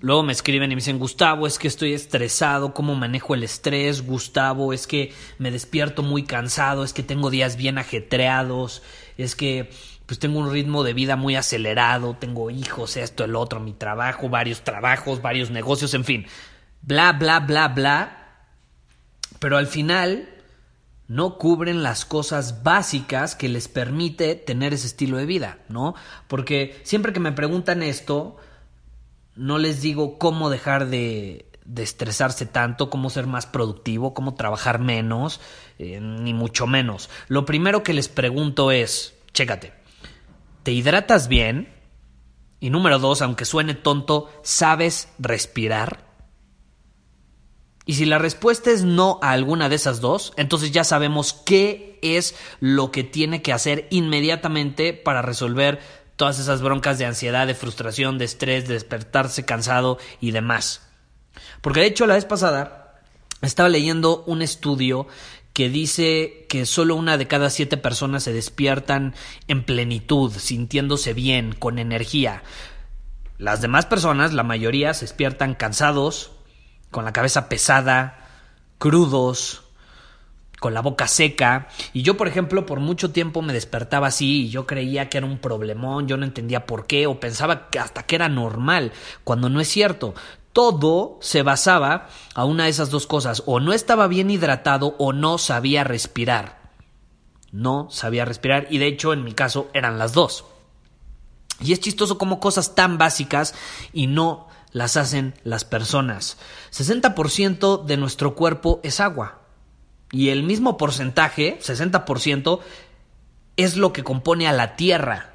Luego me escriben y me dicen, Gustavo, es que estoy estresado, ¿cómo manejo el estrés? Gustavo, es que me despierto muy cansado, es que tengo días bien ajetreados, es que pues tengo un ritmo de vida muy acelerado, tengo hijos, esto, el otro, mi trabajo, varios trabajos, varios negocios, en fin, bla, bla, bla, bla. Pero al final no cubren las cosas básicas que les permite tener ese estilo de vida, ¿no? Porque siempre que me preguntan esto, no les digo cómo dejar de, estresarse tanto, cómo ser más productivo, cómo trabajar menos, eh, ni mucho menos. Lo primero que les pregunto es, chécate, ¿te hidratas bien? Y número dos, aunque suene tonto, ¿sabes respirar? Y si la respuesta es no a alguna de esas dos, entonces ya sabemos qué es lo que tiene que hacer inmediatamente para resolver todas esas broncas de ansiedad, de frustración, de estrés, de despertarse cansado y demás. Porque de hecho la vez pasada estaba leyendo un estudio que dice que solo una de cada siete personas se despiertan en plenitud, sintiéndose bien, con energía. Las demás personas, la mayoría, se despiertan cansados, con la cabeza pesada, crudos, con la boca seca. Y yo, por ejemplo, por mucho tiempo me despertaba así y yo creía que era un problemón, yo no entendía por qué o pensaba que hasta que era normal, cuando no es cierto. Todo se basaba a una de esas dos cosas, o no estaba bien hidratado o no sabía respirar. No sabía respirar y de hecho en mi caso eran las dos. Y es chistoso como cosas tan básicas y no las hacen las personas. 60% de nuestro cuerpo es agua. Y el mismo porcentaje, 60%, es lo que compone a la Tierra.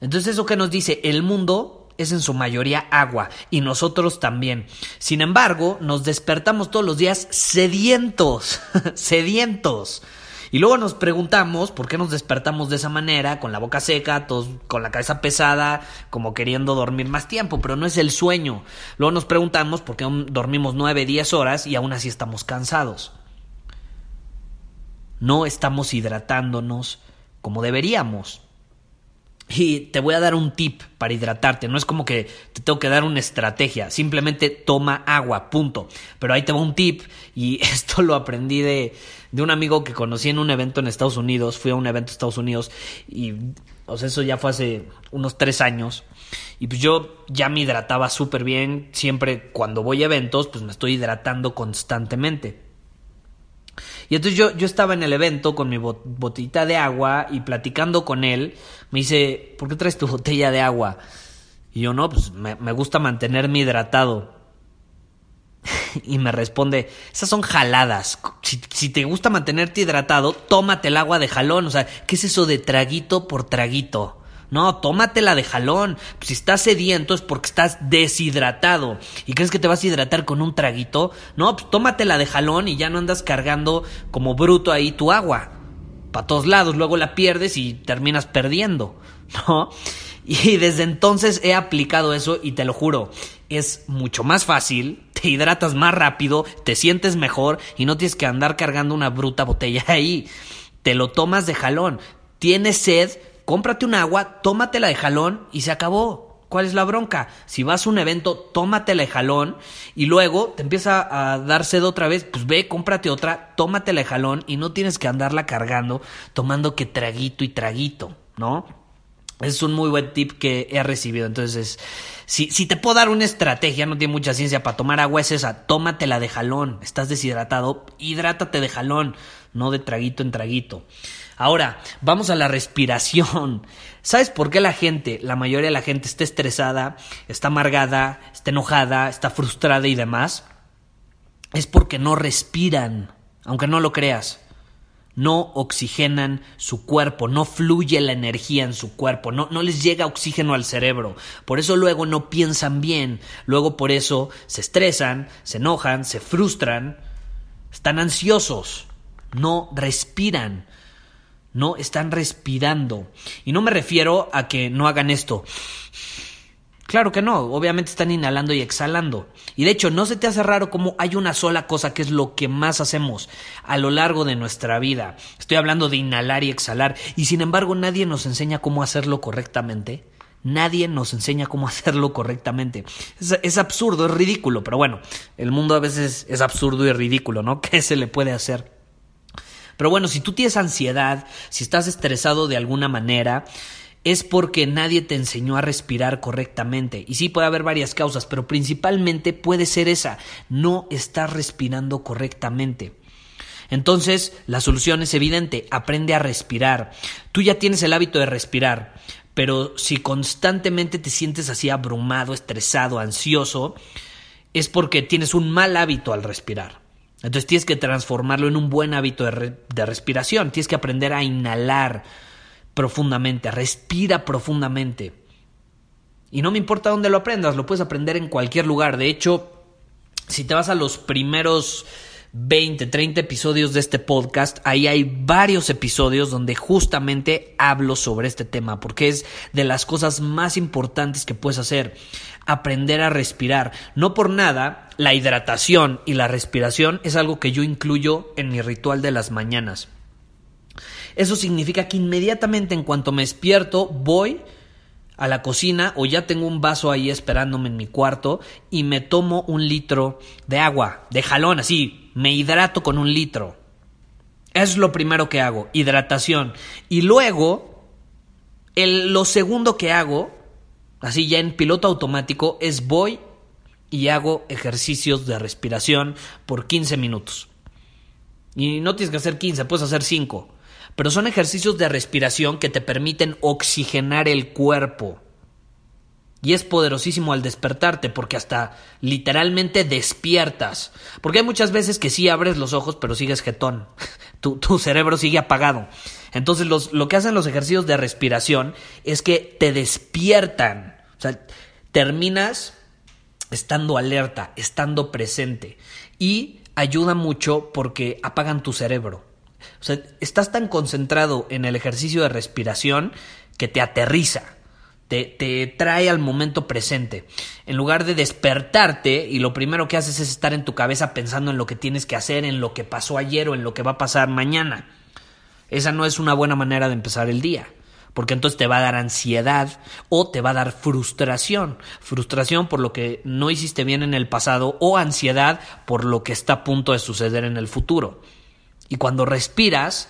Entonces eso que nos dice, el mundo es en su mayoría agua y nosotros también. Sin embargo, nos despertamos todos los días sedientos, sedientos. Y luego nos preguntamos por qué nos despertamos de esa manera, con la boca seca, con la cabeza pesada, como queriendo dormir más tiempo, pero no es el sueño. Luego nos preguntamos por qué dormimos 9, 10 horas y aún así estamos cansados no estamos hidratándonos como deberíamos. Y te voy a dar un tip para hidratarte. No es como que te tengo que dar una estrategia. Simplemente toma agua, punto. Pero ahí te va un tip. Y esto lo aprendí de, de un amigo que conocí en un evento en Estados Unidos. Fui a un evento en Estados Unidos. Y o eso ya fue hace unos tres años. Y pues yo ya me hidrataba súper bien. Siempre cuando voy a eventos, pues me estoy hidratando constantemente. Y entonces yo, yo estaba en el evento con mi botellita de agua y platicando con él, me dice, ¿por qué traes tu botella de agua? Y yo, no, pues me, gusta mantenerme hidratado. y me responde, esas son jaladas. Si, si, te gusta mantenerte hidratado, tómate el agua de jalón. O sea, ¿qué es eso de traguito por traguito? No, tómatela de jalón. Si estás sediento es porque estás deshidratado. ¿Y crees que te vas a hidratar con un traguito? No, pues tómatela de jalón y ya no andas cargando como bruto ahí tu agua. Para todos lados, luego la pierdes y terminas perdiendo. ¿No? Y desde entonces he aplicado eso y te lo juro, es mucho más fácil, te hidratas más rápido, te sientes mejor y no tienes que andar cargando una bruta botella ahí. Te lo tomas de jalón. Tienes sed, cómprate un agua, tómatela de jalón y se acabó. ¿Cuál es la bronca? Si vas a un evento, tómatela de jalón y luego te empieza a dar sed otra vez, pues ve, cómprate otra, tómatela de jalón y no tienes que andarla cargando tomando que traguito y traguito, ¿no? Es un muy buen tip que he recibido. Entonces, si, si te puedo dar una estrategia, no tiene mucha ciencia para tomar agua, es esa. Tómatela de jalón. Estás deshidratado, hidrátate de jalón, no de traguito en traguito. Ahora, vamos a la respiración. ¿Sabes por qué la gente, la mayoría de la gente está estresada, está amargada, está enojada, está frustrada y demás? Es porque no respiran, aunque no lo creas no oxigenan su cuerpo, no fluye la energía en su cuerpo, no, no, les llega oxígeno al cerebro. Por eso luego no piensan bien, luego por eso se estresan, se enojan, se frustran, están ansiosos, no respiran, no están respirando. Y no me refiero a que no hagan esto. Claro que no, obviamente están inhalando y exhalando. Y de hecho, no se te hace raro cómo hay una sola cosa que es lo que más hacemos a lo largo de nuestra vida. Estoy hablando de inhalar y exhalar. Y sin embargo, nadie nos enseña cómo hacerlo correctamente. Nadie nos enseña cómo hacerlo correctamente. Es, es, absurdo, es ridículo, pero bueno, el mundo a veces es absurdo y ridículo, ¿no? ¿Qué se le puede hacer? Pero bueno, si tú tienes ansiedad, si estás estresado de alguna manera, es porque nadie te enseñó a respirar correctamente. Y sí puede haber varias causas, pero principalmente puede ser esa, no estás respirando correctamente. Entonces, la solución es evidente, aprende a respirar. Tú ya tienes el hábito de respirar, pero si constantemente te sientes así abrumado, estresado, ansioso, es porque tienes un mal hábito al respirar. Entonces tienes que transformarlo en un buen hábito de, de respiración, tienes que aprender a inhalar profundamente, respira profundamente. Y no me importa dónde lo aprendas, lo puedes aprender en cualquier lugar. De hecho, si te vas a los primeros 20, 30 episodios de este podcast, ahí hay varios episodios donde justamente hablo sobre este tema, porque es de las cosas más importantes que puedes hacer, aprender a respirar. No por nada, la hidratación y la respiración es algo que yo incluyo en mi ritual de las mañanas. Eso significa que inmediatamente en cuanto me despierto voy a la cocina o ya tengo un vaso ahí esperándome en mi cuarto y me tomo un litro de agua, de jalón, así, me hidrato con un litro. Es lo primero que hago, hidratación. Y luego, lo segundo que hago, así ya en piloto automático, es voy y hago ejercicios de respiración por 15 minutos. Y no tienes que hacer 15, puedes hacer 5 pero son ejercicios de respiración que te permiten oxigenar el cuerpo. Y es poderosísimo al despertarte porque hasta literalmente despiertas. Porque hay muchas veces que sí abres los ojos pero sigues jetón. Tu, tu cerebro sigue apagado. Entonces los, lo que hacen los ejercicios de respiración es que te despiertan. O sea, terminas estando alerta, estando presente. Y ayuda mucho porque apagan tu cerebro. O sea, estás tan concentrado en el ejercicio de respiración que te aterriza, te, te, trae al momento presente. En lugar de despertarte y lo primero que haces es estar en tu cabeza pensando en lo que tienes que hacer, en lo que pasó ayer o en lo que va a pasar mañana. Esa no es una buena manera de empezar el día. Porque entonces te va a dar ansiedad o te va a dar frustración. Frustración por lo que no hiciste bien en el pasado o ansiedad por lo que está a punto de suceder en el futuro. Y cuando respiras,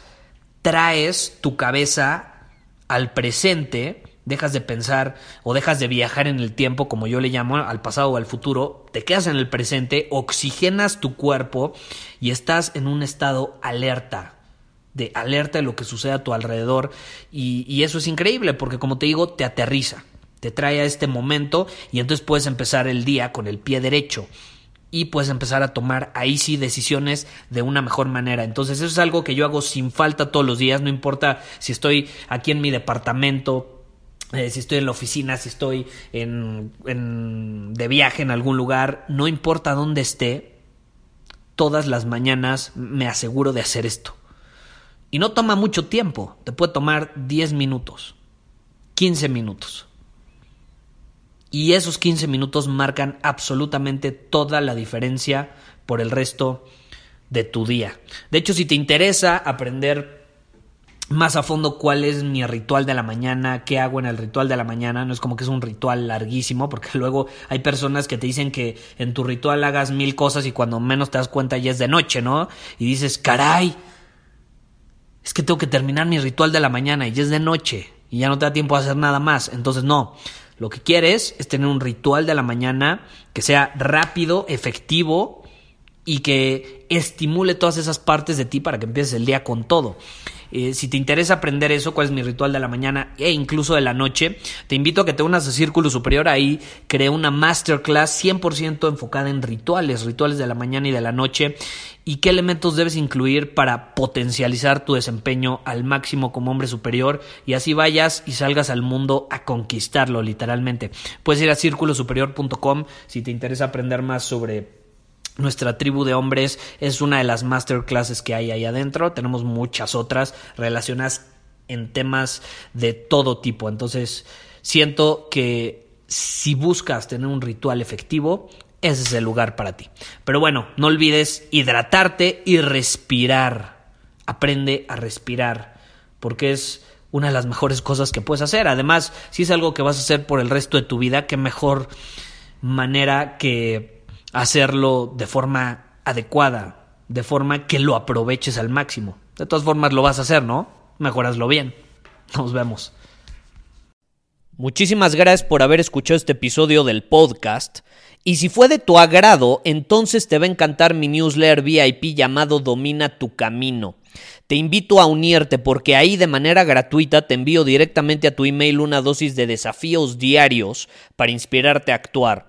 traes tu cabeza al presente, dejas de pensar o dejas de viajar en el tiempo, como yo le llamo, al pasado o al futuro, te quedas en el presente, oxigenas tu cuerpo y estás en un estado alerta, de alerta de lo que sucede a tu alrededor. Y, eso es increíble porque, como te digo, te aterriza, te trae a este momento y entonces puedes empezar el día con el pie derecho y puedes empezar a tomar ahí sí decisiones de una mejor manera. Entonces eso es algo que yo hago sin falta todos los días, no importa si estoy aquí en mi departamento, eh, si estoy en la oficina, si estoy en, en, de viaje en algún lugar, no importa dónde esté, todas las mañanas me aseguro de hacer esto. Y no toma mucho tiempo, te puede tomar 10 minutos, 15 minutos. Y esos 15 minutos marcan absolutamente toda la diferencia por el resto de tu día. De hecho, si te interesa aprender más a fondo cuál es mi ritual de la mañana, qué hago en el ritual de la mañana, no es como que es un ritual larguísimo, porque luego hay personas que te dicen que en tu ritual hagas mil cosas y cuando menos te das cuenta ya es de noche, ¿no? Y dices, caray, es que tengo que terminar mi ritual de la mañana y ya es de noche. y ya no te da tiempo a hacer nada más. Entonces, no. Lo que quieres es tener un ritual de la mañana que sea rápido, efectivo y que estimule todas esas partes de ti para que empieces el día con todo. Eh, si te interesa aprender eso, cuál es mi ritual de la mañana e incluso de la noche, te invito a que te unas a Círculo Superior. Ahí creé una masterclass 100% enfocada en rituales, rituales de la mañana y de la noche y qué elementos debes incluir para potencializar tu desempeño al máximo como hombre superior y así vayas y salgas al mundo a conquistarlo literalmente. Puedes ir a círculosuperior.com si te interesa aprender más sobre nuestra tribu de hombres es una de las masterclasses que hay ahí adentro. Tenemos muchas otras relacionadas en temas de todo tipo. Entonces, siento que si buscas tener un ritual efectivo, ese es el lugar para ti. Pero bueno, no olvides hidratarte y respirar. Aprende a respirar, porque es una de las mejores cosas que puedes hacer. Además, si es algo que vas a hacer por el resto de tu vida, qué mejor manera que hacerlo de forma adecuada, de forma que lo aproveches al máximo. De todas formas lo vas a hacer, ¿no? Mejoraslo bien. Nos vemos. Muchísimas gracias por haber escuchado este episodio del podcast. Y si fue de tu agrado, entonces te va a encantar mi newsletter VIP llamado Domina tu Camino. Te invito a unirte porque ahí de manera gratuita te envío directamente a tu email una dosis de desafíos diarios para inspirarte a actuar.